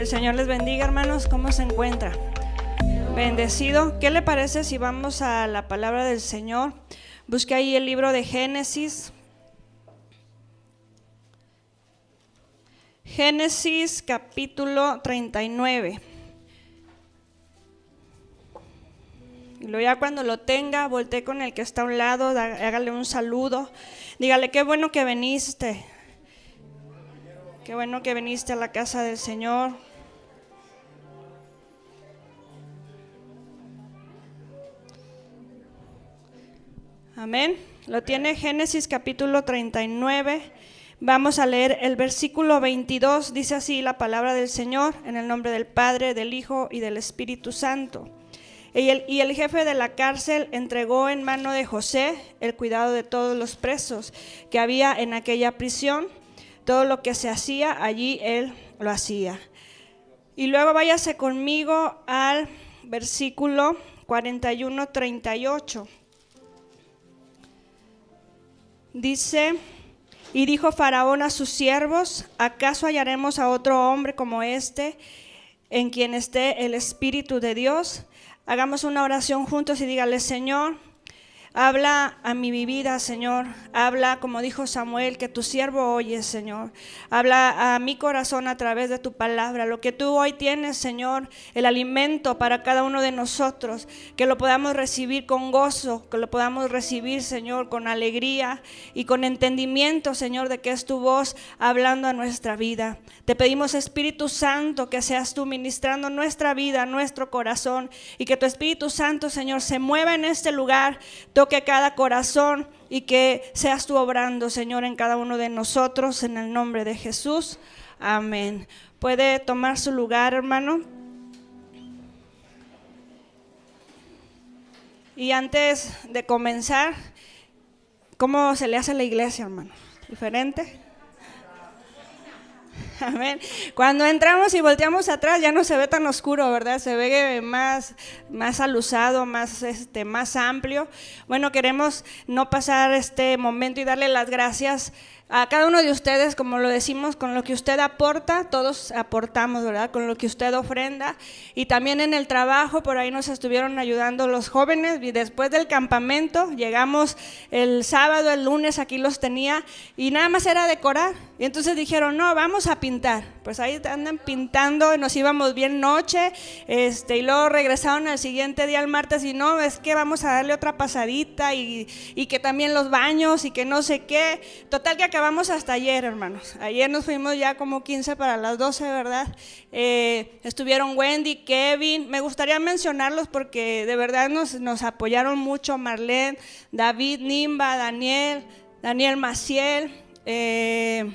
El Señor les bendiga, hermanos. ¿Cómo se encuentra? Bendecido. ¿Qué le parece si vamos a la palabra del Señor? Busque ahí el libro de Génesis. Génesis capítulo 39. Y luego ya cuando lo tenga, voltee con el que está a un lado, hágale un saludo. Dígale, qué bueno que viniste. Qué bueno que viniste a la casa del Señor. Amén. Lo tiene Génesis capítulo 39. Vamos a leer el versículo 22. Dice así la palabra del Señor en el nombre del Padre, del Hijo y del Espíritu Santo. Y el, y el, jefe de la cárcel entregó en mano de José el cuidado de todos los presos que había en aquella prisión. Todo lo que se hacía allí, él lo hacía. Y luego váyase conmigo al versículo 41-38. Dice, y dijo Faraón a sus siervos, ¿acaso hallaremos a otro hombre como este en quien esté el Espíritu de Dios? Hagamos una oración juntos y dígale, Señor, Habla a mi vida, Señor. Habla, como dijo Samuel, que tu siervo oye, Señor. Habla a mi corazón a través de tu palabra. Lo que tú hoy tienes, Señor, el alimento para cada uno de nosotros. Que lo podamos recibir con gozo, que lo podamos recibir, Señor, con alegría y con entendimiento, Señor, de que es tu voz hablando a nuestra vida. Te pedimos, Espíritu Santo, que seas tú ministrando nuestra vida, nuestro corazón. Y que tu Espíritu Santo, Señor, se mueva en este lugar toque cada corazón y que seas tú obrando, Señor, en cada uno de nosotros, en el nombre de Jesús. Amén. Puede tomar su lugar, hermano. Y antes de comenzar, ¿cómo se le hace a la iglesia, hermano? ¿Diferente? Amén. Cuando entramos y volteamos atrás ya no se ve tan oscuro, ¿verdad? Se ve más, más más, este, más amplio. Bueno, queremos no pasar este momento y darle las gracias a cada uno de ustedes, como lo decimos, con lo que usted aporta, todos aportamos, ¿verdad? Con lo que usted ofrenda. Y también en el trabajo, por ahí nos estuvieron ayudando los jóvenes. Y después del campamento, llegamos el sábado, el lunes, aquí los tenía, y nada más era decorar. Y entonces dijeron, no, vamos a pintar. Pues ahí andan pintando, nos íbamos bien noche, este, y luego regresaron al siguiente día, el martes, y no, es que vamos a darle otra pasadita, y, y que también los baños, y que no sé qué. Total que acabamos hasta ayer, hermanos. Ayer nos fuimos ya como 15 para las 12, ¿verdad? Eh, estuvieron Wendy, Kevin. Me gustaría mencionarlos porque de verdad nos, nos apoyaron mucho. Marlene, David, Nimba, Daniel, Daniel Maciel. Eh,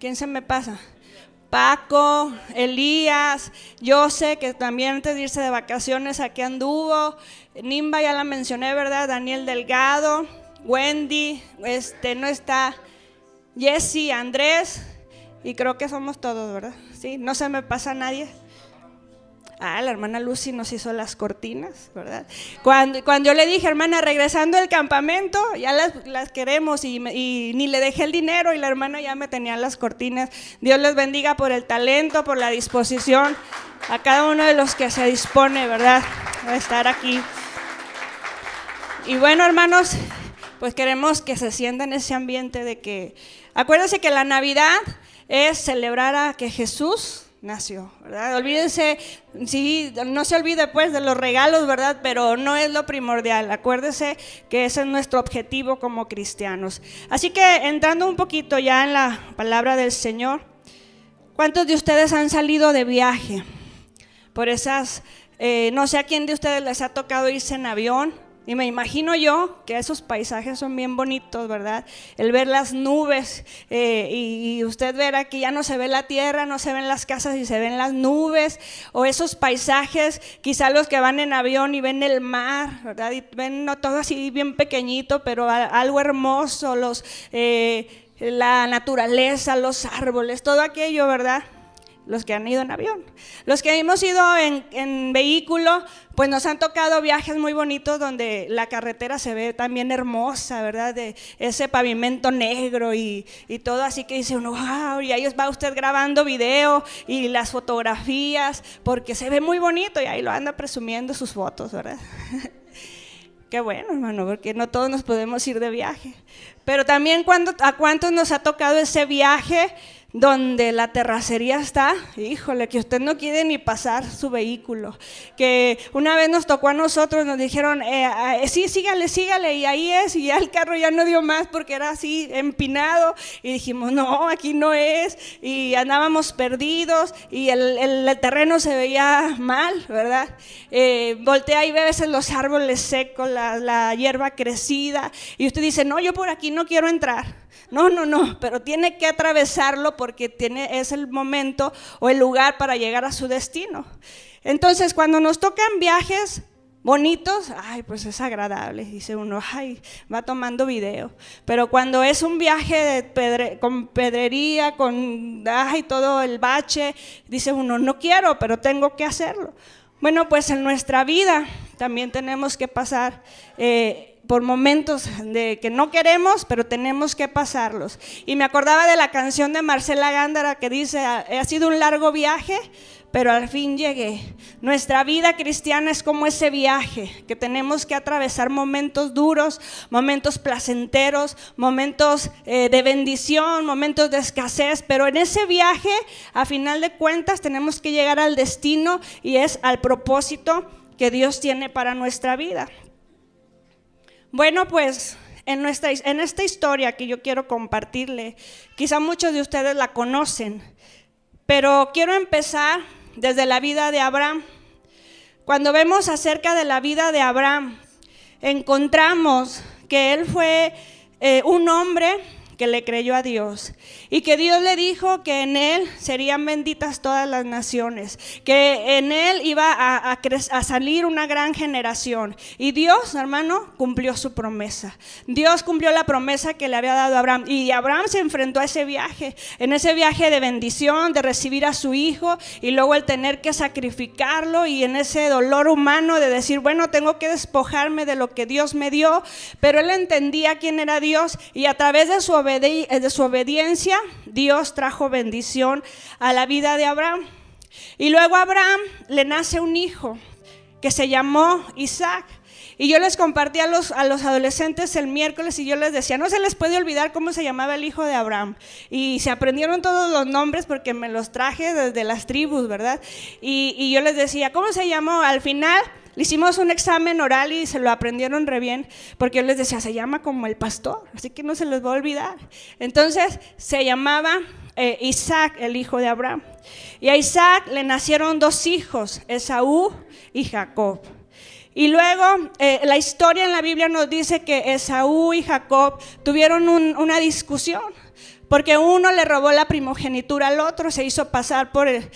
¿Quién se me pasa? Paco, Elías, yo sé que también antes de irse de vacaciones aquí anduvo. Nimba ya la mencioné, ¿verdad? Daniel Delgado, Wendy, este no está Jesse, Andrés, y creo que somos todos, ¿verdad? Sí, no se me pasa nadie. Ah, la hermana Lucy nos hizo las cortinas, ¿verdad? Cuando, cuando yo le dije, hermana, regresando del campamento, ya las, queremos y, ni le dejé el dinero y la hermana ya me tenía las cortinas. Dios les bendiga por el talento, por la disposición, a cada uno de los que se dispone, ¿verdad? A estar aquí. Y bueno, hermanos, pues queremos que se sienta en ese ambiente de que Acuérdense que la Navidad es celebrar a que Jesús nació, ¿verdad? Olvídense, sí, no se olvide pues de los regalos, ¿verdad? Pero no es lo primordial. Acuérdese que ese es nuestro objetivo como cristianos. Así que entrando un poquito ya en la palabra del Señor, ¿cuántos de ustedes han salido de viaje? Por esas, eh, no sé a quién de ustedes les ha tocado irse en avión y me imagino yo que esos paisajes son bien bonitos, ¿verdad? El ver las nubes eh, y, usted verá que ya no se ve la tierra, no se ven las casas y se ven las nubes. O esos paisajes, quizá los que van en avión y ven el mar, ¿verdad? Y ven no, todo así bien pequeñito, pero algo hermoso, los, eh, la naturaleza, los árboles, todo aquello, ¿verdad? Los que han ido en avión. Los que hemos ido en, vehículo, pues nos han tocado viajes muy bonitos donde la carretera se ve también hermosa, ¿verdad? De ese pavimento negro y, y todo así que dice uno, wow, y ahí va usted grabando video y las fotografías, porque se ve muy bonito y ahí lo anda presumiendo sus fotos, ¿verdad? Qué bueno, hermano, porque no todos nos podemos ir de viaje. Pero también cuando, a cuántos nos ha tocado ese viaje donde la terracería está, híjole, que usted no quiere ni pasar su vehículo. Que una vez nos tocó a nosotros, nos dijeron, eh, eh, sí, sígale, sígale, y ahí es, y ya el carro ya no dio más porque era así empinado, y dijimos, no, aquí no es, y andábamos perdidos, y el, terreno se veía mal, ¿verdad? Eh, voltea y ve a veces los árboles secos, la, la hierba crecida, y usted dice, no, yo por aquí no quiero entrar. No, no, no, pero tiene que atravesarlo porque tiene, es el momento o el lugar para llegar a su destino. Entonces, cuando nos tocan viajes bonitos, ay, pues es agradable, dice uno, ay, va tomando video. Pero cuando es un viaje con pedrería, con ay, todo el bache, dice uno, no quiero, pero tengo que hacerlo. Bueno, pues en nuestra vida también tenemos que pasar eh, por momentos de que no queremos, pero tenemos que pasarlos. Y me acordaba de la canción de Marcela Gándara que dice, ha sido un largo viaje, pero al fin llegué. Nuestra vida cristiana es como ese viaje, que tenemos que atravesar momentos duros, momentos placenteros, momentos eh, de bendición, momentos de escasez, pero en ese viaje, a final de cuentas, tenemos que llegar al destino y es al propósito que Dios tiene para nuestra vida. Bueno, pues en, nuestra, esta historia que yo quiero compartirle, quizá muchos de ustedes la conocen, pero quiero empezar desde la vida de Abraham. Cuando vemos acerca de la vida de Abraham, encontramos que él fue eh, un hombre que le creyó a Dios y que Dios le dijo que en él serían benditas todas las naciones, que en él iba a, a, salir una gran generación. Y Dios, hermano, cumplió su promesa. Dios cumplió la promesa que le había dado a Abraham. Y Abraham se enfrentó a ese viaje, en ese viaje de bendición, de recibir a su hijo y luego el tener que sacrificarlo y en ese dolor humano de decir, bueno, tengo que despojarme de lo que Dios me dio, pero él entendía quién era Dios y a través de su de su obediencia, Dios trajo bendición a la vida de Abraham. Y luego a Abraham le nace un hijo que se llamó Isaac. Y yo les compartí a los, a los adolescentes el miércoles y yo les decía, no se les puede olvidar cómo se llamaba el hijo de Abraham. Y se aprendieron todos los nombres porque me los traje desde las tribus, ¿verdad? Y, y yo les decía, ¿cómo se llamó? Al final le hicimos un examen oral y se lo aprendieron re bien, porque yo les decía, se llama como el pastor, así que no se les va a olvidar. Entonces se llamaba eh, Isaac, el hijo de Abraham. Y a Isaac le nacieron dos hijos, Esaú y Jacob. Y luego eh, la historia en la Biblia nos dice que Esaú y Jacob tuvieron una discusión porque uno le robó la primogenitura al otro, se hizo pasar por el,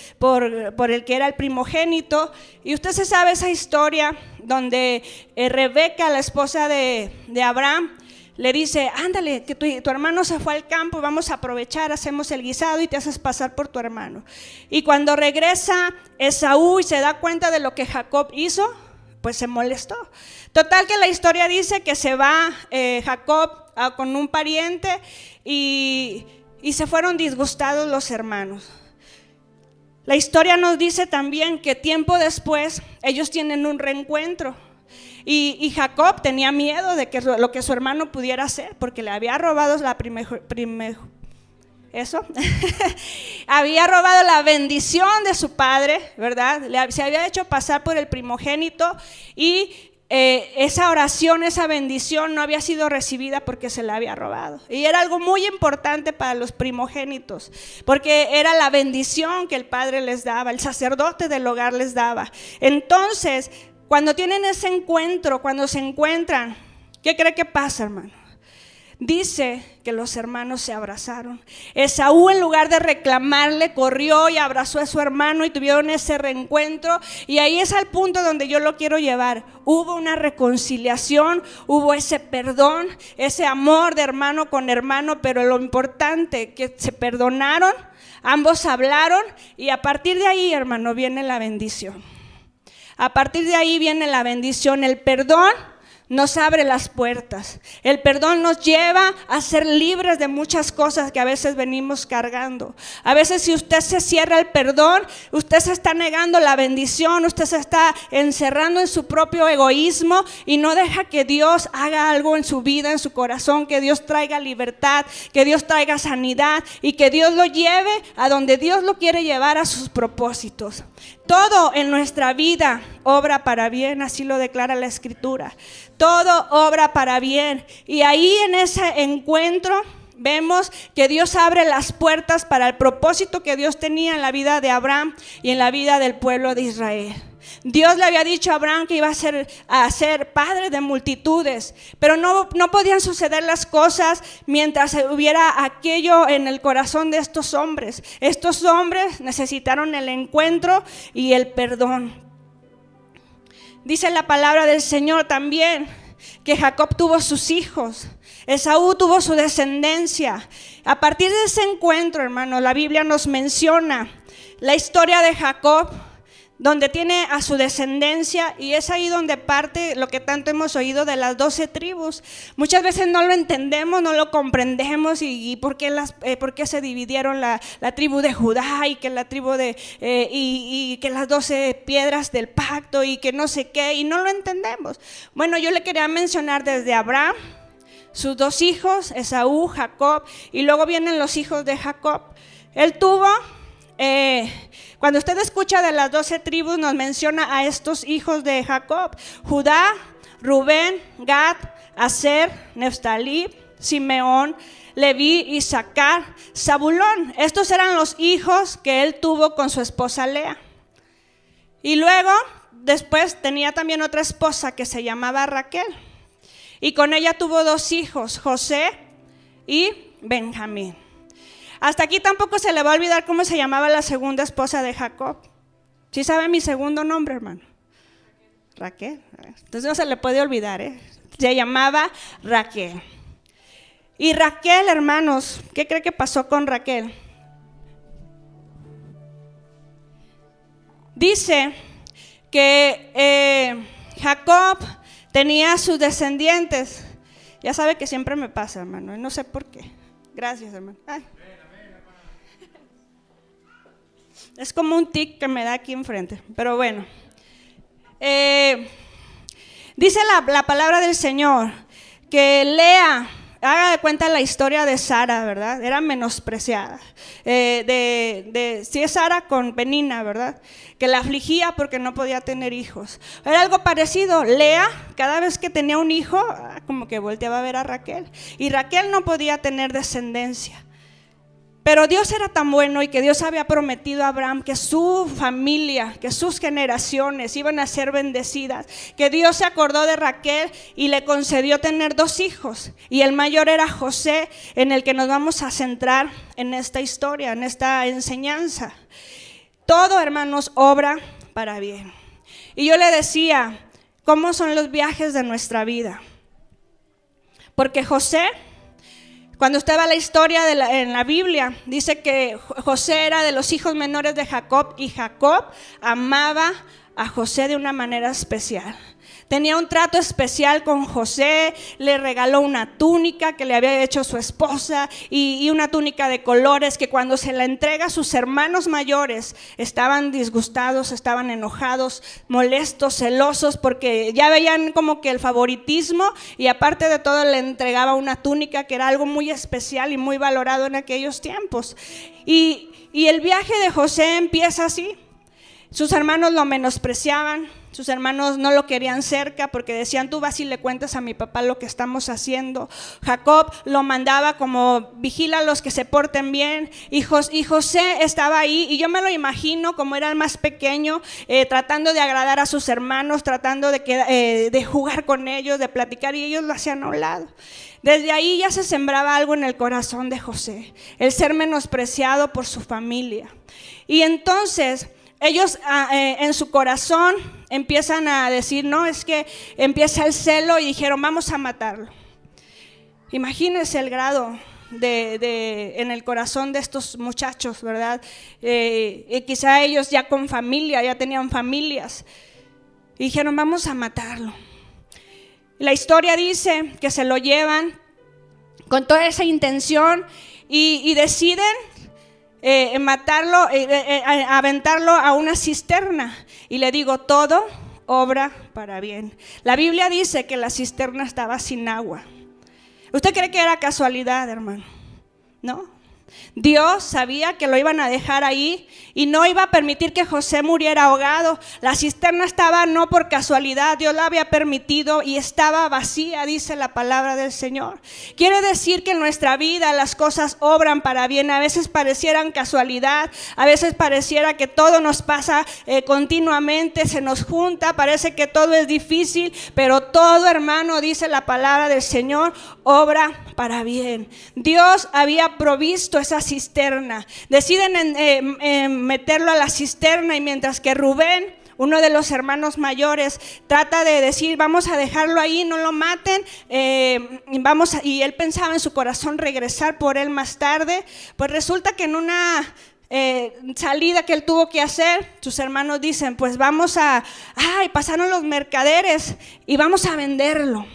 que era el primogénito. Y usted se sabe esa historia donde eh, Rebeca, la esposa de, Abraham, le dice, ándale, que tu, tu, hermano se fue al campo, vamos a aprovechar, hacemos el guisado y te haces pasar por tu hermano. Y cuando regresa Esaú y se da cuenta de lo que Jacob hizo, pues se molestó. Total que la historia dice que se va eh, Jacob con un pariente y, se fueron disgustados los hermanos. La historia nos dice también que tiempo después ellos tienen un reencuentro. Y, Jacob tenía miedo de que lo que su hermano pudiera hacer, porque le había robado la eso, había robado la bendición de su padre, ¿verdad? se había hecho pasar por el primogénito y eh, esa oración, esa bendición no había sido recibida porque se la había robado. Y era algo muy importante para los primogénitos, porque era la bendición que el Padre les daba, el sacerdote del hogar les daba. Entonces, cuando tienen ese encuentro, cuando se encuentran, ¿qué cree que pasa, hermano? Dice que los hermanos se abrazaron. Esaú en lugar de reclamarle, corrió y abrazó a su hermano y tuvieron ese reencuentro. Y ahí es al punto donde yo lo quiero llevar. Hubo una reconciliación, hubo ese perdón, ese amor de hermano con hermano, pero lo importante que se perdonaron, ambos hablaron y a partir de ahí, hermano, viene la bendición. A partir de ahí viene la bendición, el perdón nos abre las puertas. El perdón nos lleva a ser libres de muchas cosas que a veces venimos cargando. A veces si usted se cierra el perdón, usted se está negando la bendición, usted se está encerrando en su propio egoísmo y no deja que Dios haga algo en su vida, en su corazón, que Dios traiga libertad, que Dios traiga sanidad y que Dios lo lleve a donde Dios lo quiere llevar a sus propósitos. Todo en nuestra vida obra para bien, así lo declara la escritura. Todo obra para bien. Y ahí en ese encuentro vemos que Dios abre las puertas para el propósito que Dios tenía en la vida de Abraham y en la vida del pueblo de Israel. Dios le había dicho a Abraham que iba a ser, a ser padre de multitudes, pero no, no podían suceder las cosas mientras hubiera aquello en el corazón de estos hombres. Estos hombres necesitaron el encuentro y el perdón. Dice la palabra del Señor también que Jacob tuvo sus hijos. Esaú tuvo su descendencia. A partir de ese encuentro, hermano, la Biblia nos menciona la historia de Jacob donde tiene a su descendencia y es ahí donde parte lo que tanto hemos oído de las doce tribus. Muchas veces no lo entendemos, no lo comprendemos y, por, qué las, eh, por, qué se dividieron la, tribu de Judá y que la tribu de eh, y, y, que las doce piedras del pacto y que no sé qué y no lo entendemos. Bueno, yo le quería mencionar desde Abraham, sus dos hijos, Esaú, Jacob y luego vienen los hijos de Jacob. Él tuvo eh, cuando usted escucha de las doce tribus, nos menciona a estos hijos de Jacob: Judá, Rubén, Gad, Aser, Neftalí, Simeón, Leví, Isaacar, Zabulón. Estos eran los hijos que él tuvo con su esposa Lea. Y luego, después tenía también otra esposa que se llamaba Raquel. Y con ella tuvo dos hijos, José y Benjamín. Hasta aquí tampoco se le va a olvidar cómo se llamaba la segunda esposa de Jacob. ¿Sí sabe mi segundo nombre, hermano? Raquel. Entonces no se le puede olvidar, ¿eh? Se llamaba Raquel. Y Raquel, hermanos, ¿qué cree que pasó con Raquel? Dice que eh, Jacob tenía sus descendientes. Ya sabe que siempre me pasa, hermano, no sé por qué. Gracias, hermano. Es como un tic que me da aquí enfrente, pero bueno. Eh, dice la, palabra del Señor que lea, haga de cuenta la historia de Sara, ¿verdad? Era menospreciada. Eh, de, de, si es Sara con Penina, ¿verdad? Que la afligía porque no podía tener hijos. Era algo parecido. Lea, cada vez que tenía un hijo, ah, como que volteaba a ver a Raquel. Y Raquel no podía tener descendencia. Pero Dios era tan bueno y que Dios había prometido a Abraham que su familia, que sus generaciones iban a ser bendecidas, que Dios se acordó de Raquel y le concedió tener dos hijos. Y el mayor era José, en el que nos vamos a centrar en esta historia, en esta enseñanza. Todo, hermanos, obra para bien. Y yo le decía, ¿cómo son los viajes de nuestra vida? Porque José cuando usted va a la historia de en la Biblia, dice que José era de los hijos menores de Jacob y Jacob amaba a José de una manera especial. Tenía un trato especial con José, le regaló una túnica que le había hecho su esposa y, una túnica de colores que cuando se la entrega a sus hermanos mayores estaban disgustados, estaban enojados, molestos, celosos porque ya veían como que el favoritismo y aparte de todo le entregaba una túnica que era algo muy especial y muy valorado en aquellos tiempos. Y, y el viaje de José empieza así. Sus hermanos lo menospreciaban, sus hermanos no lo querían cerca porque decían, tú vas y le cuentas a mi papá lo que estamos haciendo. Jacob lo mandaba como, vigila a los que se porten bien. Y, José estaba ahí y yo me lo imagino como era el más pequeño, eh, tratando de agradar a sus hermanos, tratando de, eh, de jugar con ellos, de platicar y ellos lo hacían a un lado. Desde ahí ya se sembraba algo en el corazón de José, el ser menospreciado por su familia. Y entonces ellos ah, eh, en su corazón empiezan a decir, no, es que empieza el celo y dijeron, vamos a matarlo. Imagínense el grado de, en el corazón de estos muchachos, ¿verdad? Eh, y quizá ellos ya con familia, ya tenían familias. Y dijeron, vamos a matarlo. La historia dice que se lo llevan con toda esa intención y, deciden eh, matarlo, eh, eh, aventarlo a una cisterna. Y le digo, todo obra para bien. La Biblia dice que la cisterna estaba sin agua. ¿Usted cree que era casualidad, hermano? ¿No? Dios sabía que lo iban a dejar ahí y no iba a permitir que José muriera ahogado. La cisterna estaba no por casualidad, Dios la había permitido y estaba vacía, dice la palabra del Señor. Quiere decir que en nuestra vida las cosas obran para bien. A veces parecieran casualidad, a veces pareciera que todo nos pasa eh, continuamente, se nos junta, parece que todo es difícil, pero todo hermano, dice la palabra del Señor, obra para bien. Dios había provisto esa cisterna. Deciden meterlo a la cisterna y mientras que Rubén uno de los hermanos mayores trata de decir, vamos a dejarlo ahí, no lo maten, eh, vamos y él pensaba en su corazón regresar por él más tarde, pues resulta que en una eh, salida que él tuvo que hacer, sus hermanos dicen, pues vamos a, ay, pasaron los mercaderes y vamos a venderlo.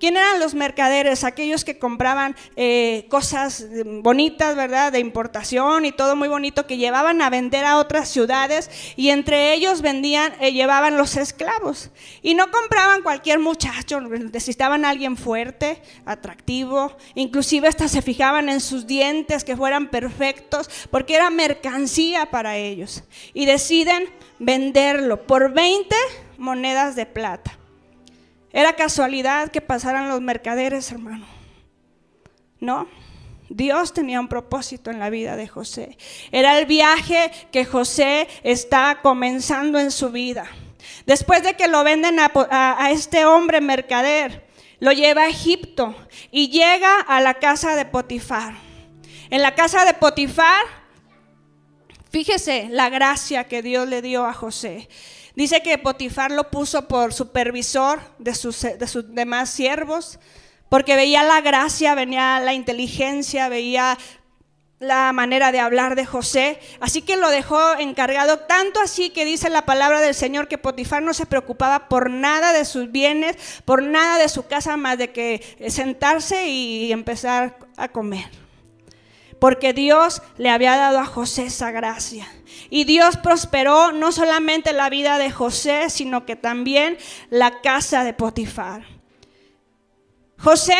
¿Quién eran los mercaderes? Aquellos que compraban eh, cosas bonitas, ¿verdad? De importación y todo muy bonito que llevaban a vender a otras ciudades y entre ellos vendían, eh, llevaban los esclavos. Y no compraban cualquier muchacho, necesitaban a alguien fuerte, atractivo, inclusive hasta se fijaban en sus dientes que fueran perfectos porque era mercancía para ellos. Y deciden venderlo por 20 monedas de plata. Era casualidad que pasaran los mercaderes, hermano. No, Dios tenía un propósito en la vida de José. Era el viaje que José está comenzando en su vida. Después de que lo venden a, este hombre mercader, lo lleva a Egipto y llega a la casa de Potifar. En la casa de Potifar, fíjese la gracia que Dios le dio a José. Dice que Potifar lo puso por supervisor de sus, de sus demás siervos, porque veía la gracia, venía la inteligencia, veía la manera de hablar de José. Así que lo dejó encargado, tanto así que dice la palabra del Señor que Potifar no se preocupaba por nada de sus bienes, por nada de su casa, más de que sentarse y empezar a comer porque Dios le había dado a José esa gracia. Y Dios prosperó no solamente la vida de José, sino que también la casa de Potifar. José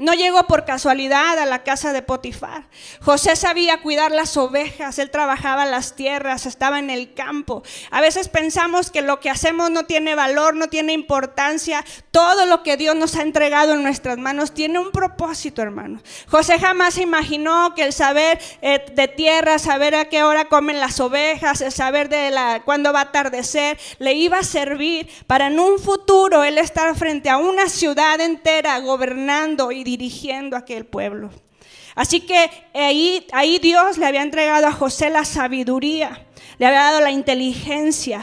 no llegó por casualidad a la casa de Potifar. José sabía cuidar las ovejas, él trabajaba las tierras, estaba en el campo. A veces pensamos que lo que hacemos no tiene valor, no tiene importancia. Todo lo que Dios nos ha entregado en nuestras manos tiene un propósito, hermano. José jamás imaginó que el saber eh, de tierra, saber a qué hora comen las ovejas, el saber de la, cuándo va a atardecer, le iba a servir para en un futuro él estar frente a una ciudad entera gobernando y dirigiendo aquel pueblo. Así que ahí, ahí Dios le había entregado a José la sabiduría, le había dado la inteligencia.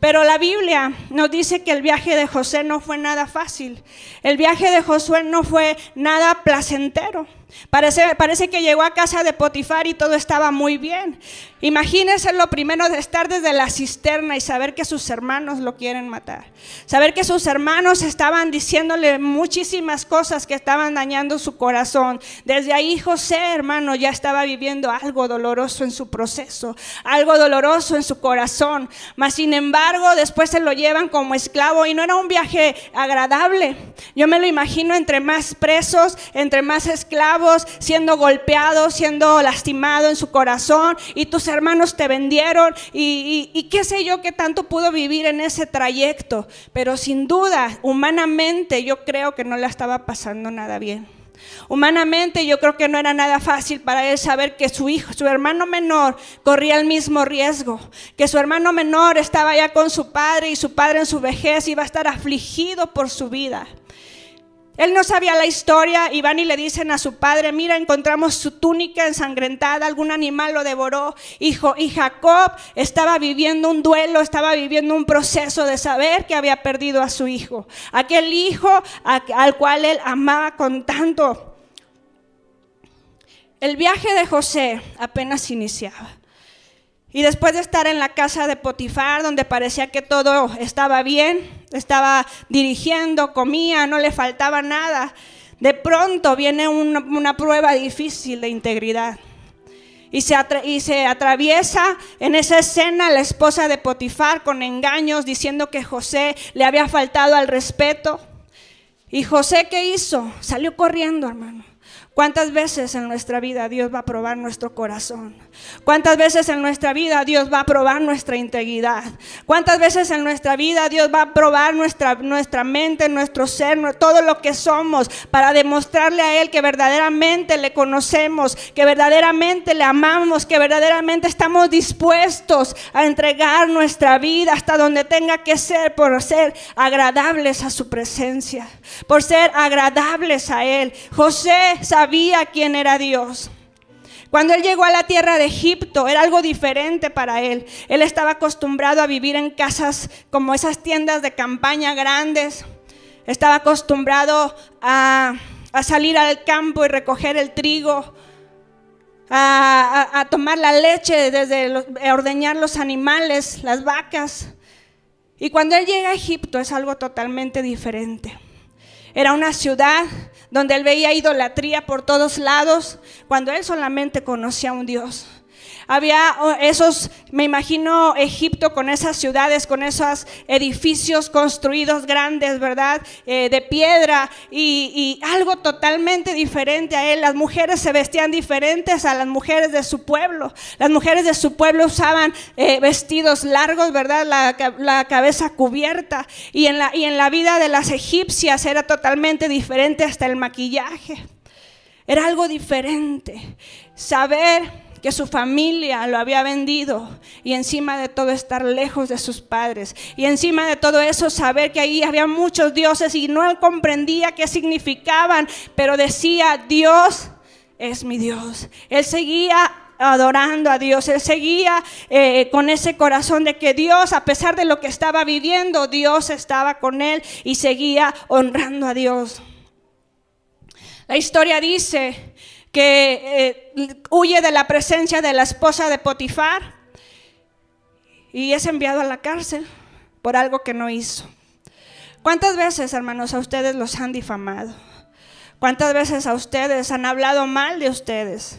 Pero la Biblia nos dice que el viaje de José no fue nada fácil. El viaje de Josué no fue nada placentero. Parece, que llegó a casa de Potifar y todo estaba muy bien. Imagínense lo primero de estar desde la cisterna y saber que sus hermanos lo quieren matar. Saber que sus hermanos estaban diciéndole muchísimas cosas que estaban dañando su corazón. Desde ahí José, hermano, ya estaba viviendo algo doloroso en su proceso, algo doloroso en su corazón. Mas sin embargo, después se lo llevan como esclavo y no era un viaje agradable. Yo me lo imagino entre más presos, entre más esclavos, siendo golpeados, siendo lastimado en su corazón y tus hermanos te vendieron y, qué sé yo qué tanto pudo vivir en ese trayecto, pero sin duda, humanamente yo creo que no le estaba pasando nada bien. Humanamente yo creo que no era nada fácil para él saber que su hijo, su hermano menor, corría el mismo riesgo, que su hermano menor estaba ya con su padre y su padre en su vejez iba a estar afligido por su vida. Él no sabía la historia y van y le dicen a su padre, mira, encontramos su túnica ensangrentada, algún animal lo devoró. Hijo, y Jacob estaba viviendo un duelo, estaba viviendo un proceso de saber que había perdido a su hijo. Aquel hijo al cual él amaba con tanto. El viaje de José apenas iniciaba. Y después de estar en la casa de Potifar, donde parecía que todo estaba bien, estaba dirigiendo, comía, no le faltaba nada, de pronto viene una, prueba difícil de integridad. Y se, y se, atraviesa en esa escena la esposa de Potifar con engaños diciendo que José le había faltado al respeto. ¿Y José qué hizo? Salió corriendo, hermano. ¿Cuántas veces en nuestra vida Dios va a probar nuestro corazón? ¿Cuántas veces en nuestra vida Dios va a probar nuestra integridad? ¿Cuántas veces en nuestra vida Dios va a probar nuestra, nuestra mente, nuestro ser, todo lo que somos para demostrarle a Él que verdaderamente le conocemos, que verdaderamente le amamos, que verdaderamente estamos dispuestos a entregar nuestra vida hasta donde tenga que ser por ser agradables a su presencia, por ser agradables a Él? José sabía sabía quién era Dios. Cuando él llegó a la tierra de Egipto era algo diferente para él. Él estaba acostumbrado a vivir en casas como esas tiendas de campaña grandes. Estaba acostumbrado a, salir al campo y recoger el trigo, a, tomar la leche, desde ordeñar los animales, las vacas. Y cuando él llega a Egipto es algo totalmente diferente. Era una ciudad donde él veía idolatría por todos lados, cuando él solamente conocía a un Dios. Había oh, esos, me imagino Egipto con esas ciudades, con esos edificios construidos grandes, ¿verdad? Eh, de piedra y, algo totalmente diferente a él. Las mujeres se vestían diferentes a las mujeres de su pueblo. Las mujeres de su pueblo usaban eh, vestidos largos, ¿verdad? La, cabeza cubierta. Y en, la, y en la vida de las egipcias era totalmente diferente hasta el maquillaje. Era algo diferente. Saber que su familia lo había vendido y encima de todo estar lejos de sus padres y encima de todo eso saber que ahí había muchos dioses y no comprendía qué significaban, pero decía, Dios es mi Dios. Él seguía adorando a Dios, él seguía eh, con ese corazón de que Dios, a pesar de lo que estaba viviendo, Dios estaba con él y seguía honrando a Dios. La historia dice que eh, huye de la presencia de la esposa de Potifar y es enviado a la cárcel por algo que no hizo. ¿Cuántas veces, hermanos, a ustedes los han difamado? ¿Cuántas veces a ustedes han hablado mal de ustedes?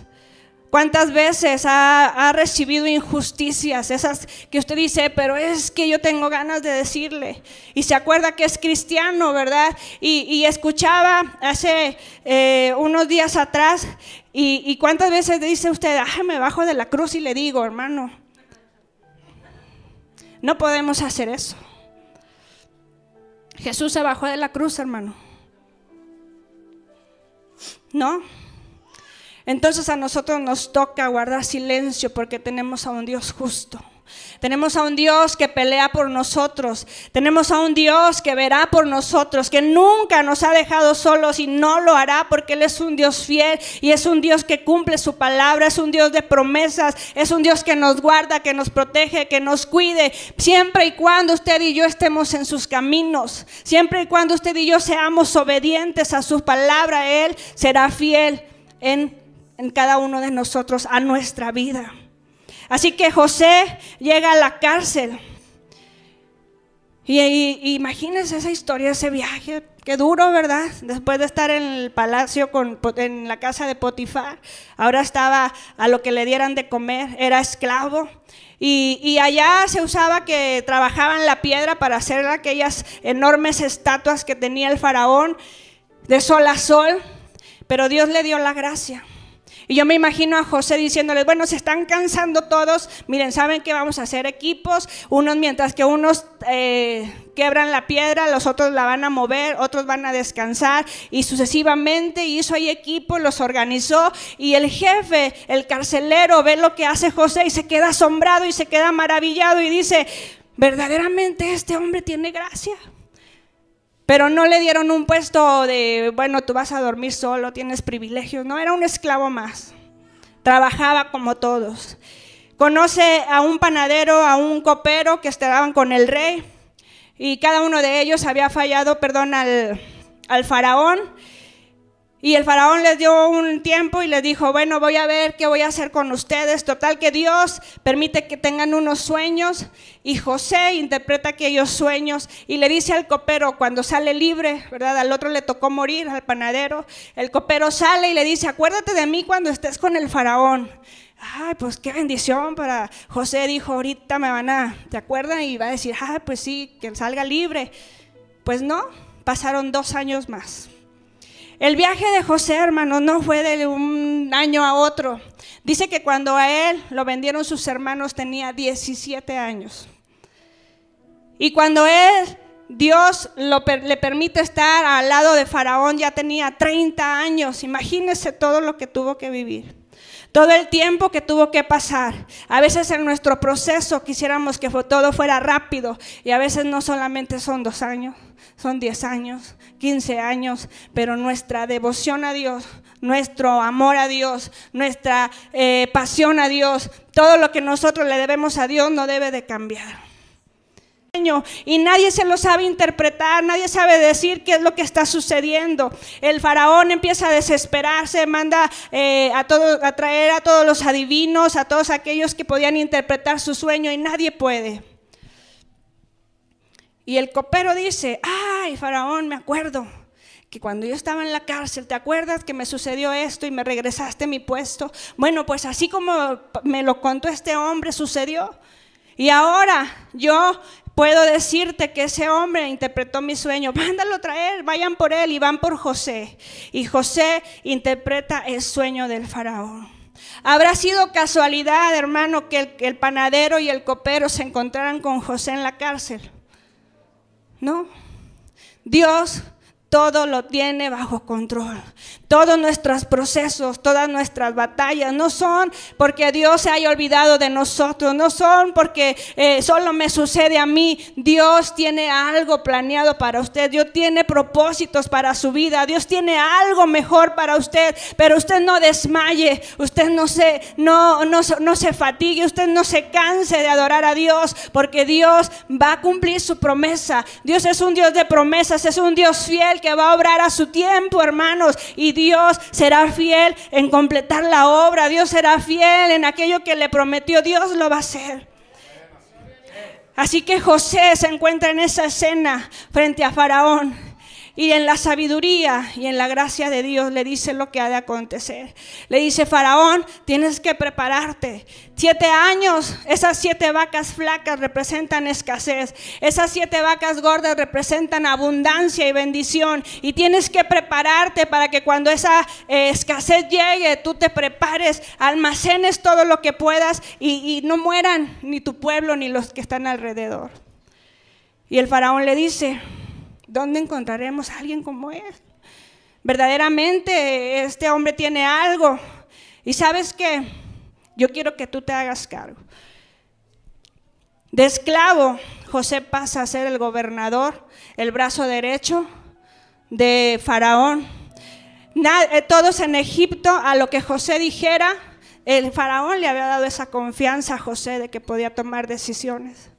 ¿Cuántas veces ha, recibido injusticias? Esas que usted dice, pero es que yo tengo ganas de decirle. Y se acuerda que es cristiano, ¿verdad? Y, escuchaba hace eh, unos días atrás, y, cuántas veces dice usted, ah, me bajo de la cruz y le digo, hermano, no podemos hacer eso. Jesús se bajó de la cruz, hermano. No. Entonces a nosotros nos toca guardar silencio porque tenemos a un Dios justo. Tenemos a un Dios que pelea por nosotros. Tenemos a un Dios que verá por nosotros, que nunca nos ha dejado solos y no lo hará porque Él es un Dios fiel y es un Dios que cumple su palabra, es un Dios de promesas, es un Dios que nos guarda, que nos protege, que nos cuide, siempre y cuando usted y yo estemos en sus caminos, siempre y cuando usted y yo seamos obedientes a su palabra, Él será fiel en en cada uno de nosotros a nuestra vida. Así que José llega a la cárcel. Y, imagínense esa historia, ese viaje, qué duro, ¿verdad? Después de estar en el palacio, en la casa de Potifar, ahora estaba a lo que le dieran de comer, era esclavo. Y, y, allá se usaba que trabajaban la piedra para hacer aquellas enormes estatuas que tenía el faraón de sol a sol, pero Dios le dio la gracia. Y yo me imagino a José diciéndoles, bueno, se están cansando todos, miren, saben que vamos a hacer equipos, unos mientras que unos eh, quebran la piedra, los otros la van a mover, otros van a descansar y sucesivamente hizo ahí equipo, los organizó. Y el jefe, el carcelero, ve lo que hace José y se queda asombrado y se queda maravillado y dice, verdaderamente este hombre tiene gracia. Pero no le dieron un puesto de, bueno, tú vas a dormir solo, tienes privilegios, no, era un esclavo más. Trabajaba como todos. Conoce a un panadero, a un copero que estaban con el rey y cada uno de ellos había fallado, perdón, al, al faraón y el faraón les dio un tiempo y les dijo, bueno, voy a ver qué voy a hacer con ustedes. Total que Dios permite que tengan unos sueños y José interpreta aquellos sueños y le dice al copero cuando sale libre, ¿verdad? Al otro le tocó morir, al panadero. El copero sale y le dice, acuérdate de mí cuando estés con el faraón. Ay, pues qué bendición para José. Dijo, ahorita me van a, ¿te acuerdas? Y va a decir, ay, pues sí, que salga libre. Pues no, pasaron dos años más. El viaje de José, hermano, no fue de un año a otro. Dice que cuando a él lo vendieron sus hermanos tenía 17 años. Y cuando él, Dios le permite estar al lado de Faraón, ya tenía 30 años. Imagínese todo lo que tuvo que vivir. Todo el tiempo que tuvo que pasar. A veces en nuestro proceso quisiéramos que todo fuera rápido y a veces no solamente son dos años, son diez años, 15 años, pero nuestra devoción a Dios, nuestro amor a Dios, nuestra eh, pasión a Dios, todo lo que nosotros le debemos a Dios no debe de cambiar y nadie se lo sabe interpretar, nadie sabe decir qué es lo que está sucediendo. El faraón empieza a desesperarse, manda eh, a, a traer a todos los adivinos, a todos aquellos que podían interpretar su sueño y nadie puede. Y el copero dice, ay, faraón, me acuerdo que cuando yo estaba en la cárcel, ¿te acuerdas que me sucedió esto y me regresaste mi puesto? Bueno, pues así como me lo contó este hombre, sucedió. Y ahora yo puedo decirte que ese hombre interpretó mi sueño. Mándalo a traer, vayan por él y van por José. Y José interpreta el sueño del faraón. ¿Habrá sido casualidad, hermano, que el panadero y el copero se encontraran con José en la cárcel? No. Dios todo lo tiene bajo control. Todos nuestros procesos, todas nuestras batallas no son porque Dios se haya olvidado de nosotros, no son porque eh, solo me sucede a mí. Dios tiene algo planeado para usted, Dios tiene propósitos para su vida, Dios tiene algo mejor para usted, pero usted no desmaye, usted no se, no, no, no se fatigue, usted no se canse de adorar a Dios, porque Dios va a cumplir su promesa. Dios es un Dios de promesas, es un Dios fiel que va a obrar a su tiempo, hermanos, y Dios será fiel en completar la obra, Dios será fiel en aquello que le prometió, Dios lo va a hacer. Así que José se encuentra en esa escena frente a Faraón y en la sabiduría y en la gracia de Dios le dice lo que ha de acontecer. Le dice, Faraón, tienes que prepararte. Siete años, esas siete vacas flacas representan escasez. Esas siete vacas gordas representan abundancia y bendición. Y tienes que prepararte para que cuando esa eh, escasez llegue, tú te prepares, almacenes todo lo que puedas y, y no mueran ni tu pueblo ni los que están alrededor. Y el faraón le dice, ¿Dónde encontraremos a alguien como él? Verdaderamente este hombre tiene algo. Y sabes qué? Yo quiero que tú te hagas cargo. De esclavo, José pasa a ser el gobernador, el brazo derecho de Faraón. Eh, todos en Egipto, a lo que José dijera, el faraón le había dado esa confianza a José de que podía tomar decisiones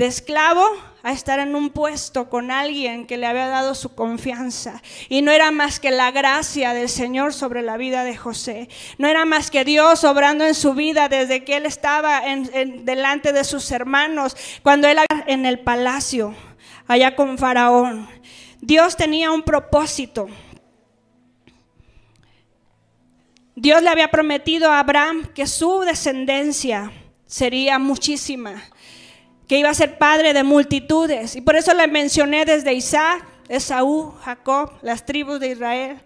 de esclavo a estar en un puesto con alguien que le había dado su confianza. Y no era más que la gracia del Señor sobre la vida de José. No era más que Dios obrando en su vida desde que él estaba en, delante de sus hermanos, cuando él en el palacio, allá con Faraón. Dios tenía un propósito. Dios le había prometido a Abraham que su descendencia sería muchísima que iba a ser padre de multitudes. Y por eso le mencioné desde Isaac, Esaú, Jacob, las tribus de Israel,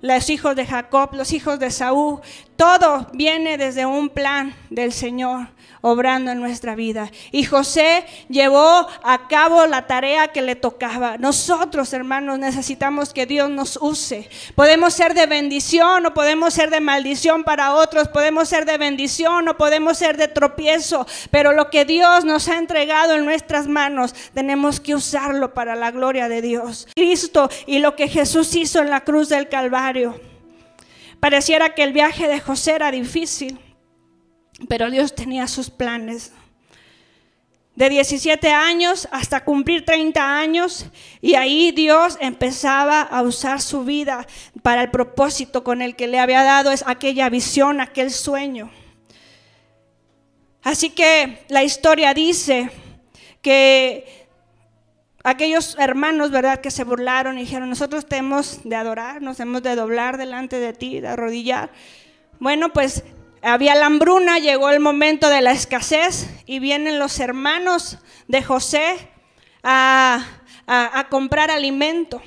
los hijos de Jacob, los hijos de Esaú. Todo viene desde un plan del Señor obrando en nuestra vida. Y José llevó a cabo la tarea que le tocaba. Nosotros, hermanos, necesitamos que Dios nos use. Podemos ser de bendición o podemos ser de maldición para otros, podemos ser de bendición o podemos ser de tropiezo, pero lo que Dios nos ha entregado en nuestras manos, tenemos que usarlo para la gloria de Dios. Cristo y lo que Jesús hizo en la cruz del Calvario. Pareciera que el viaje de José era difícil. Pero Dios tenía sus planes. De 17 años hasta cumplir 30 años y ahí Dios empezaba a usar su vida para el propósito con el que le había dado es aquella visión, aquel sueño. Así que la historia dice que aquellos hermanos, ¿verdad?, que se burlaron y dijeron, nosotros tenemos de adorar, nos hemos de doblar delante de ti, de arrodillar. Bueno, pues había la hambruna, llegó el momento de la escasez y vienen los hermanos de José a, comprar alimento.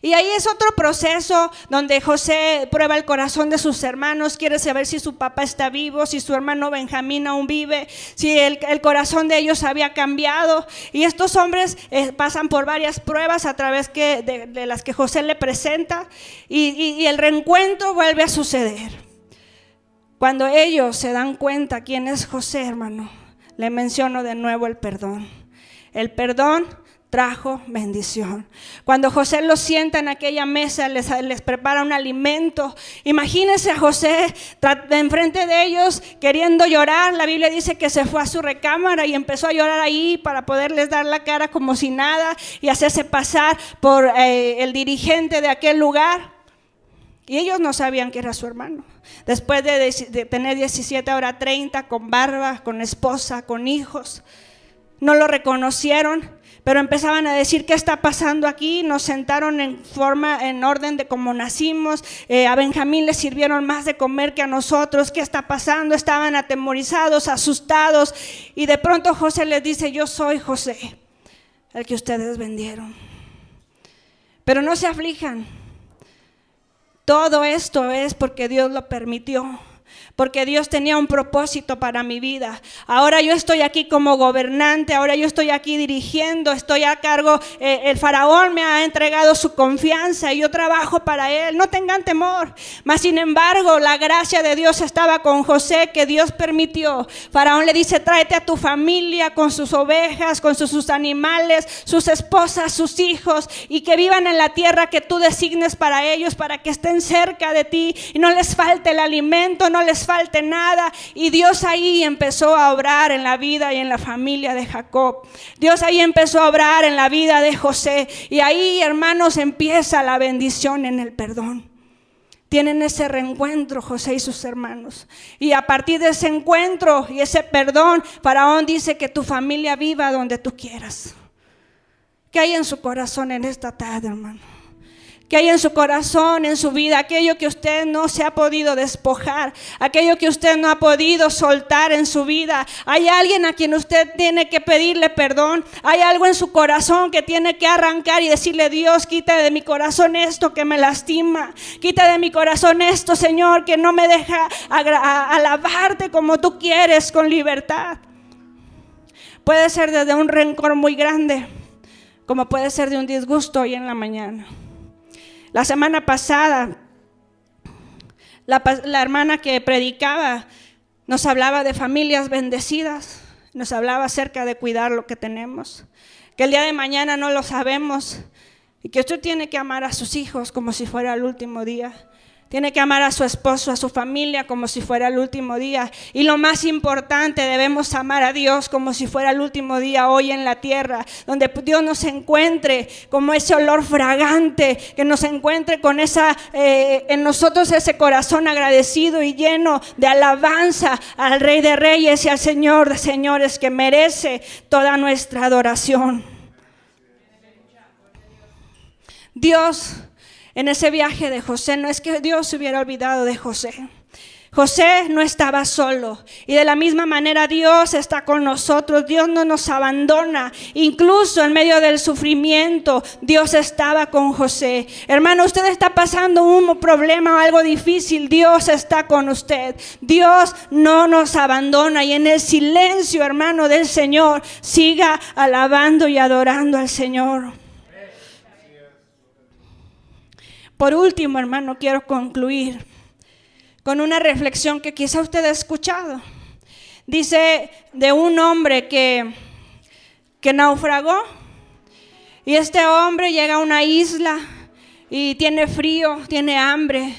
Y ahí es otro proceso donde José prueba el corazón de sus hermanos, quiere saber si su papá está vivo, si su hermano Benjamín aún vive, si el, corazón de ellos había cambiado. Y estos hombres eh, pasan por varias pruebas a través de, las que José le presenta y el reencuentro vuelve a suceder. Cuando ellos se dan cuenta quién es José, hermano, le menciono de nuevo el perdón. El perdón trajo bendición. Cuando José los sienta en aquella mesa, les, prepara un alimento. Imagínense a José enfrente de ellos queriendo llorar. La Biblia dice que se fue a su recámara y empezó a llorar ahí para poderles dar la cara como si nada y hacerse pasar por eh, el dirigente de aquel lugar. Y ellos no sabían que era su hermano. Después de, tener 17, ahora 30, con barba, con esposa, con hijos, no lo reconocieron, pero empezaban a decir, ¿qué está pasando aquí? Nos sentaron en forma, en orden de cómo nacimos. Eh, a Benjamín le sirvieron más de comer que a nosotros. ¿Qué está pasando? Estaban atemorizados, asustados. Y de pronto José les dice, yo soy José, el que ustedes vendieron. Pero no se aflijan todo esto es porque Dios lo permitió porque Dios tenía un propósito para mi vida. Ahora yo estoy aquí como gobernante, ahora yo estoy aquí dirigiendo, estoy a cargo, eh, el faraón me ha entregado su confianza y yo trabajo para él. No tengan temor. Mas sin embargo, la gracia de Dios estaba con José que Dios permitió. Faraón le dice, tráete a tu familia con sus ovejas, con sus, sus animales, sus esposas, sus hijos y que vivan en la tierra que tú designes para ellos, para que estén cerca de ti y no les falte el alimento, no les falte nada. Y Dios ahí empezó a obrar en la vida y en la familia de Jacob. Dios ahí empezó a obrar en la vida de José. Y ahí, hermanos, empieza la bendición en el perdón. Tienen ese reencuentro José y sus hermanos. Y a partir de ese encuentro y ese perdón, Faraón dice que tu familia viva donde tú quieras. ¿Qué hay en su corazón en esta tarde, hermano? Que hay en su corazón, en su vida, aquello que usted no se ha podido despojar, aquello que usted no ha podido soltar en su vida. Hay alguien a quien usted tiene que pedirle perdón, hay algo en su corazón que tiene que arrancar y decirle, Dios, quita de mi corazón esto que me lastima, quita de mi corazón esto, Señor, que no me deja alabarte como tú quieres con libertad. Puede ser desde un rencor muy grande, como puede ser de un disgusto hoy en la mañana. La semana pasada, la, hermana que predicaba nos hablaba de familias bendecidas, nos hablaba acerca de cuidar lo que tenemos, que el día de mañana no lo sabemos y que usted tiene que amar a sus hijos como si fuera el último día. Tiene que amar a su esposo, a su familia como si fuera el último día. Y lo más importante, debemos amar a Dios como si fuera el último día hoy en la tierra, donde Dios nos encuentre como ese olor fragante, que nos encuentre con esa, eh, en nosotros ese corazón agradecido y lleno de alabanza al Rey de Reyes y al Señor de Señores que merece toda nuestra adoración. Dios en ese viaje de José, no es que Dios se hubiera olvidado de José. José no estaba solo. Y de la misma manera Dios está con nosotros, Dios no nos abandona, incluso en medio del sufrimiento Dios estaba con José. Hermano, usted está pasando un problema o algo difícil, Dios está con usted, Dios no nos abandona. Y en el silencio, hermano, del Señor, siga alabando y adorando al Señor. Por último, hermano, quiero concluir con una reflexión que quizá usted ha escuchado. Dice de un hombre que, que naufragó y este hombre llega a una isla y tiene frío, tiene hambre,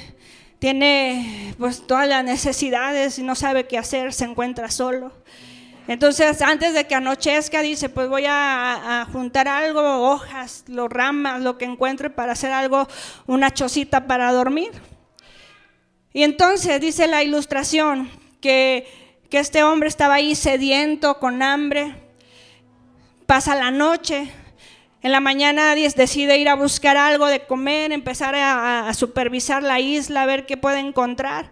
tiene pues todas las necesidades y no sabe qué hacer, se encuentra solo. Entonces, antes de que anochezca, dice, pues voy a, juntar algo, hojas, los ramas, lo que encuentre para hacer algo, una chocita para dormir. Y entonces dice la ilustración que, este hombre estaba ahí sediento, con hambre, pasa la noche, en la mañana decide ir a buscar algo de comer, empezar a, a, supervisar la isla, a ver qué puede encontrar.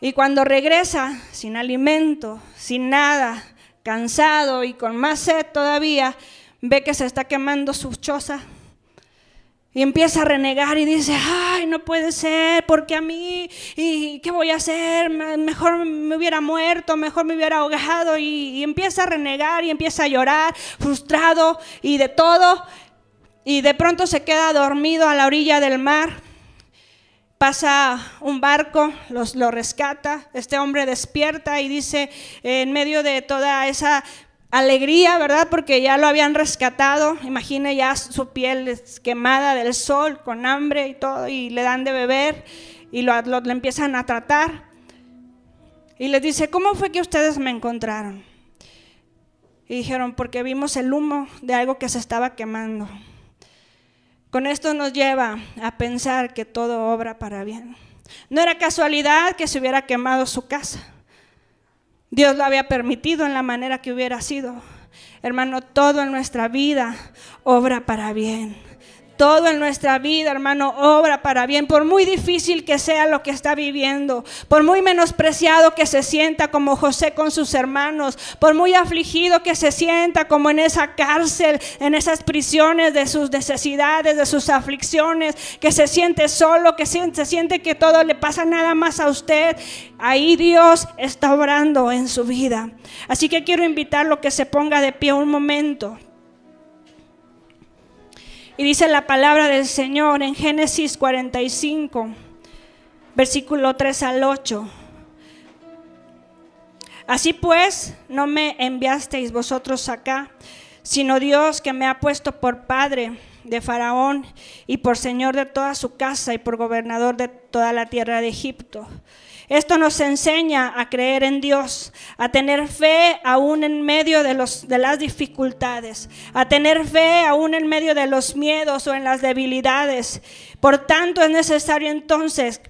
Y cuando regresa sin alimento, sin nada, cansado y con más sed todavía, ve que se está quemando su choza y empieza a renegar y dice, ay, no puede ser, porque a mí, ¿y qué voy a hacer? Mejor me hubiera muerto, mejor me hubiera ahogado. Y, empieza a renegar y empieza a llorar, frustrado y de todo. Y de pronto se queda dormido a la orilla del mar. Pasa un barco, los, lo rescata, este hombre despierta y dice, en medio de toda esa alegría, ¿verdad? Porque ya lo habían rescatado. Imagine ya su piel quemada del sol, con hambre y todo, y le dan de beber y lo, le empiezan a tratar. Y les dice, ¿cómo fue que ustedes me encontraron? Y dijeron, porque vimos el humo de algo que se estaba quemando. Con esto nos lleva a pensar que todo obra para bien. No era casualidad que se hubiera quemado su casa. Dios lo había permitido en la manera que hubiera sido. Hermano, todo en nuestra vida obra para bien todo en nuestra vida, hermano, obra para bien, por muy difícil que sea lo que está viviendo, por muy menospreciado que se sienta como José con sus hermanos, por muy afligido que se sienta como en esa cárcel, en esas prisiones de sus necesidades, de sus aflicciones, que se siente solo, que se siente que todo le pasa nada más a usted, ahí Dios está obrando en su vida. Así que quiero invitarlo que se ponga de pie un momento. Y dice la palabra del Señor en Génesis 45, versículo 3 al 8. Así pues, no me enviasteis vosotros acá, sino Dios que me ha puesto por padre de Faraón y por señor de toda su casa y por gobernador de toda la tierra de Egipto. Esto nos enseña a creer en Dios, a tener fe aún en medio de, los, de las dificultades, a tener fe aún en medio de los miedos o en las debilidades. Por tanto, es necesario entonces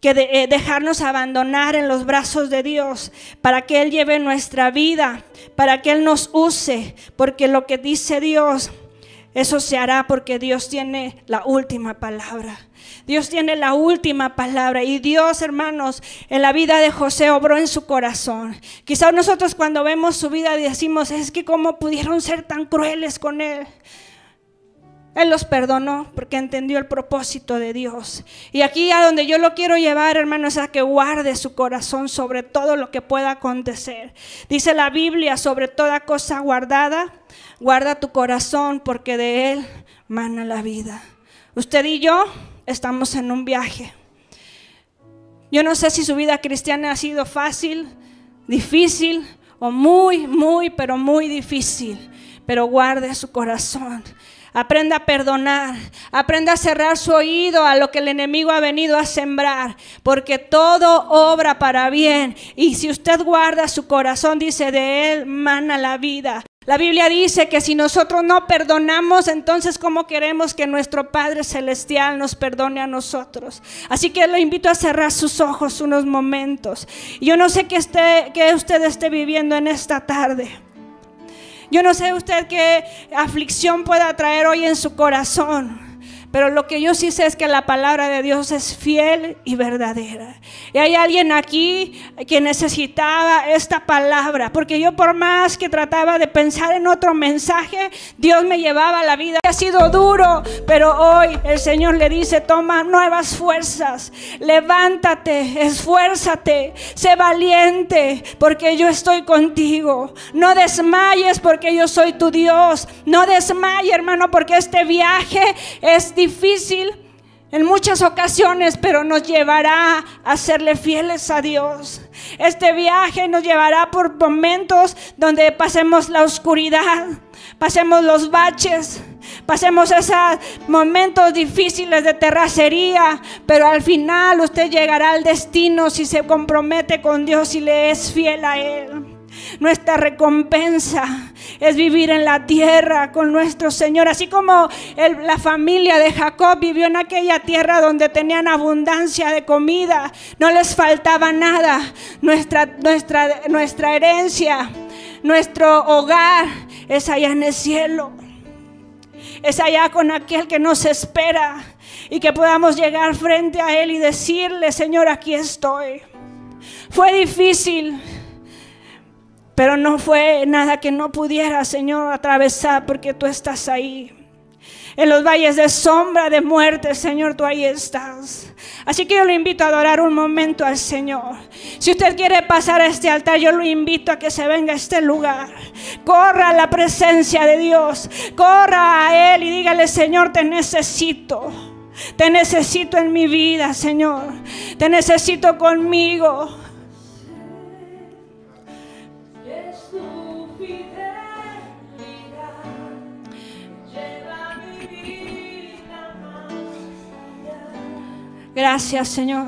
que eh, dejarnos abandonar en los brazos de Dios para que Él lleve nuestra vida, para que Él nos use, porque lo que dice Dios, eso se hará porque Dios tiene la última palabra. Dios tiene la última palabra y Dios, hermanos, en la vida de José obró en su corazón. Quizás nosotros cuando vemos su vida decimos, es que cómo pudieron ser tan crueles con él. Él los perdonó porque entendió el propósito de Dios. Y aquí a donde yo lo quiero llevar, hermanos, es a que guarde su corazón sobre todo lo que pueda acontecer. Dice la Biblia, sobre toda cosa guardada, guarda tu corazón porque de él mana la vida. Usted y yo estamos en un viaje. Yo no sé si su vida cristiana ha sido fácil, difícil o muy, muy, pero muy difícil. Pero guarde su corazón. Aprenda a perdonar. Aprenda a cerrar su oído a lo que el enemigo ha venido a sembrar. Porque todo obra para bien. Y si usted guarda su corazón, dice de él, mana la vida. La Biblia dice que si nosotros no perdonamos, entonces ¿cómo queremos que nuestro Padre Celestial nos perdone a nosotros? Así que lo invito a cerrar sus ojos unos momentos. Yo no sé qué, esté, qué usted esté viviendo en esta tarde. Yo no sé usted qué aflicción pueda traer hoy en su corazón. Pero lo que yo sí sé es que la palabra de Dios es fiel y verdadera. Y hay alguien aquí que necesitaba esta palabra, porque yo por más que trataba de pensar en otro mensaje, Dios me llevaba a la vida. Ha sido duro, pero hoy el Señor le dice, toma nuevas fuerzas, levántate, esfuérzate, sé valiente, porque yo estoy contigo. No desmayes porque yo soy tu Dios. No desmayes, hermano, porque este viaje es difícil difícil en muchas ocasiones, pero nos llevará a serle fieles a Dios. Este viaje nos llevará por momentos donde pasemos la oscuridad, pasemos los baches, pasemos esos momentos difíciles de terracería, pero al final usted llegará al destino si se compromete con Dios y le es fiel a Él. Nuestra recompensa es vivir en la tierra con nuestro Señor. Así como la familia de Jacob vivió en aquella tierra donde tenían abundancia de comida, no les faltaba nada. Nuestra, nuestra, nuestra herencia, nuestro hogar es allá en el cielo. Es allá con aquel que nos espera y que podamos llegar frente a Él y decirle, Señor, aquí estoy. Fue difícil pero no fue nada que no pudiera, Señor, atravesar porque tú estás ahí. En los valles de sombra, de muerte, Señor, tú ahí estás. Así que yo lo invito a adorar un momento al Señor. Si usted quiere pasar a este altar, yo lo invito a que se venga a este lugar. Corra a la presencia de Dios. Corra a Él y dígale, Señor, te necesito. Te necesito en mi vida, Señor. Te necesito conmigo. Gracias, Señor.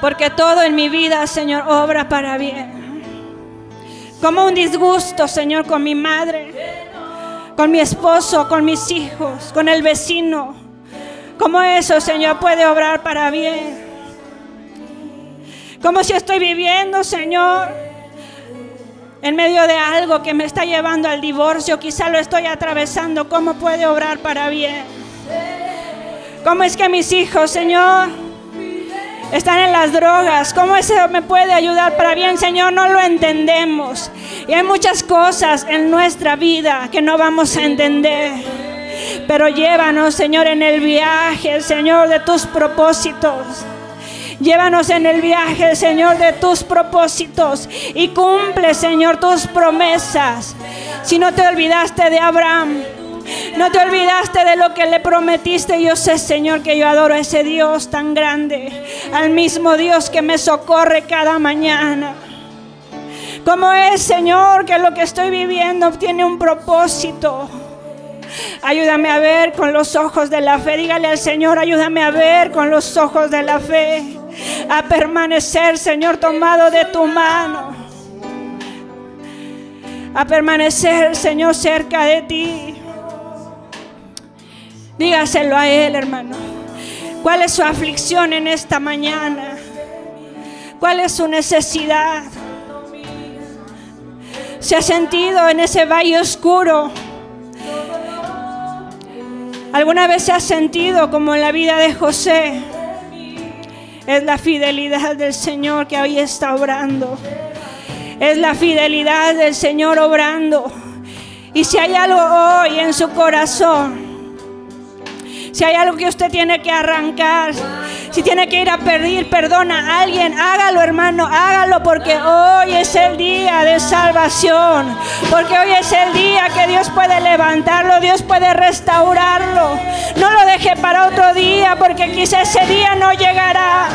Porque todo en mi vida, Señor, obra para bien. Como un disgusto, Señor, con mi madre, con mi esposo, con mis hijos, con el vecino. Como eso, Señor, puede obrar para bien. Como si estoy viviendo, Señor, en medio de algo que me está llevando al divorcio, quizá lo estoy atravesando, ¿cómo puede obrar para bien? ¿Cómo es que mis hijos, Señor, están en las drogas? ¿Cómo eso me puede ayudar para bien, Señor? No lo entendemos. Y hay muchas cosas en nuestra vida que no vamos a entender. Pero llévanos, Señor, en el viaje, Señor, de tus propósitos. Llévanos en el viaje, Señor, de tus propósitos y cumple, Señor, tus promesas. Si no te olvidaste de Abraham, no te olvidaste de lo que le prometiste. Yo sé, Señor, que yo adoro a ese Dios tan grande, al mismo Dios que me socorre cada mañana. ¿Cómo es, Señor, que lo que estoy viviendo tiene un propósito? Ayúdame a ver con los ojos de la fe. Dígale al Señor, ayúdame a ver con los ojos de la fe a permanecer, Señor, tomado de tu mano. A permanecer, Señor, cerca de ti. Dígaselo a Él, hermano. ¿Cuál es su aflicción en esta mañana? ¿Cuál es su necesidad? ¿Se ha sentido en ese valle oscuro? ¿Alguna vez se ha sentido como en la vida de José? Es la fidelidad del Señor que hoy está obrando. Es la fidelidad del Señor obrando. Y si hay algo hoy en su corazón, si hay algo que usted tiene que arrancar, si tiene que ir a pedir perdón a alguien, hágalo hermano, hágalo porque hoy es el día de salvación. Porque hoy es el día que Dios puede levantarlo, Dios puede restaurarlo. No lo deje para otro día porque quizá ese día no llegará.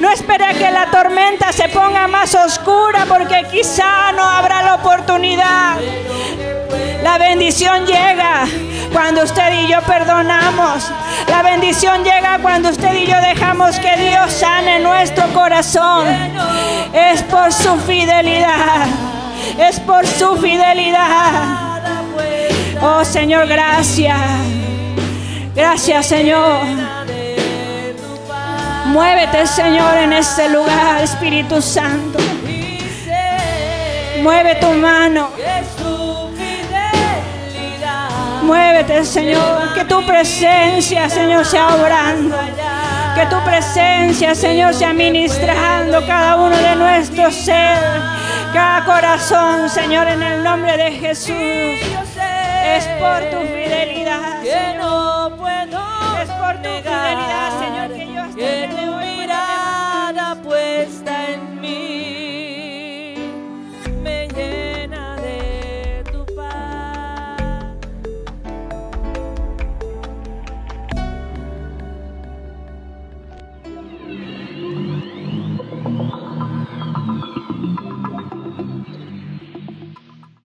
No espere que la tormenta se ponga más oscura porque quizá no habrá la oportunidad. La bendición llega cuando usted y yo perdonamos. La bendición llega cuando usted y yo dejamos que Dios sane nuestro corazón. Es por su fidelidad. Es por su fidelidad. Oh Señor, gracias. Gracias Señor. Muévete Señor en este lugar, Espíritu Santo. Mueve tu mano. Muévete, Señor. Que tu presencia, Señor, sea obrando. Que tu presencia, Señor, sea ministrando cada uno de nuestros seres, cada corazón, Señor, en el nombre de Jesús. Es por tu fidelidad, Señor. Es por tu fidelidad.